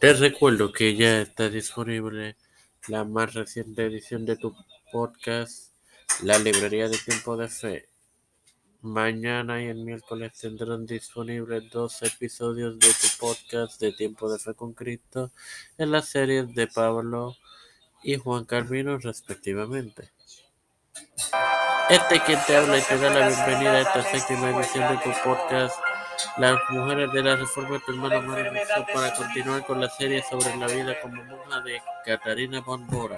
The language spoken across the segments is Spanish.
Te recuerdo que ya está disponible la más reciente edición de tu podcast, La Librería de Tiempo de Fe. Mañana y el miércoles tendrán disponibles dos episodios de tu podcast de Tiempo de Fe con Cristo en las series de Pablo y Juan Carvino respectivamente. Este quien te habla y te da la bienvenida a esta séptima edición de tu podcast las mujeres de la Reforma hermano Mario para continuar con la serie sobre la vida como monja de Catarina Bora.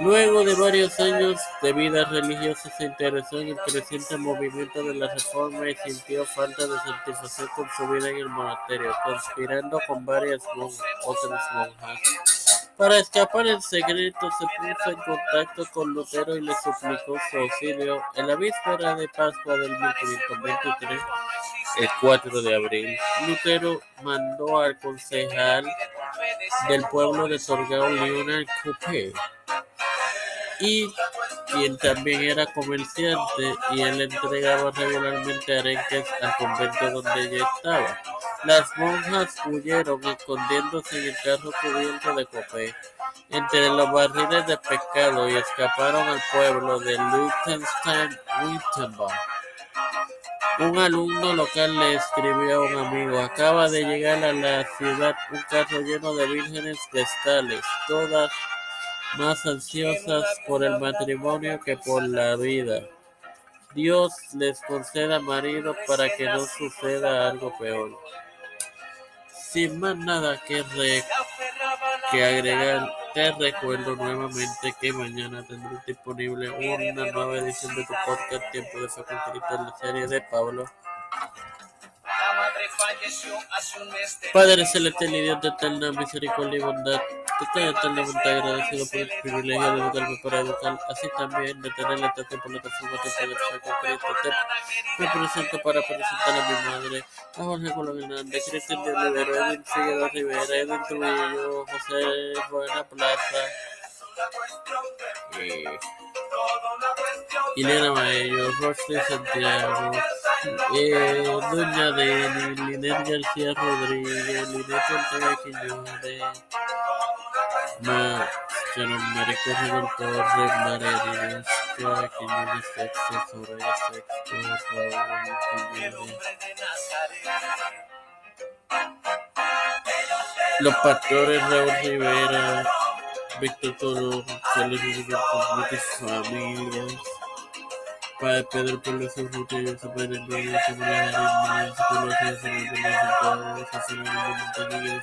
Luego de varios años de vida religiosa se interesó en el creciente movimiento de la Reforma y sintió falta de satisfacción con su vida en el monasterio, conspirando con varias otras monjas. Para escapar en secreto se puso en contacto con Lutero y le suplicó su auxilio. En la víspera de Pascua del 1523, el 4 de abril, Lutero mandó al concejal del pueblo de Torgau, Leonard Coupé, y quien también era comerciante, y él entregaba regularmente arenques al convento donde ella estaba. Las monjas huyeron escondiéndose en el carro cubierto de copé entre los barriles de pescado y escaparon al pueblo de Liechtenstein-Wittenberg. Un alumno local le escribió a un amigo, acaba de llegar a la ciudad un carro lleno de vírgenes vestales, todas más ansiosas por el matrimonio que por la vida. Dios les conceda marido para que no suceda algo peor. Sin más nada que, que agregar, te recuerdo nuevamente que mañana tendré disponible una nueva edición de tu podcast Tiempo de en la serie de Pablo. Padre celestial y Dios de eterna misericordia y bondad, estoy eternamente agradecido por el privilegio de educarme para educar, así también de tener la atención por la de Fe con Cristo. Me presento para presentar a mi madre, a Jorge Colón Hernández, Cristian de Rivera, Edwin Figueroa Rivera, Edwin Trujillo, José Buena Plaza. Eh, Ileana Maello, Rosy Santiago, eh, Doña Deni, Linet García Rodríguez, Linet Ortega Quiñones, María Sexto, Raúl Quiñones. Los pastores Raúl Rivera, Víctor Toro, Félix Muchas familias. Padre Pedro Pablo Surrutia, José Pérez Gloria, Samuel Jarín, Psicología, Samuel de los Santiago, José Manuel Montañez,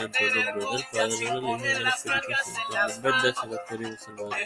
santo nombre del Padre, del Hijo y del Espíritu Santo. En vez de ese Doctor y Salvador.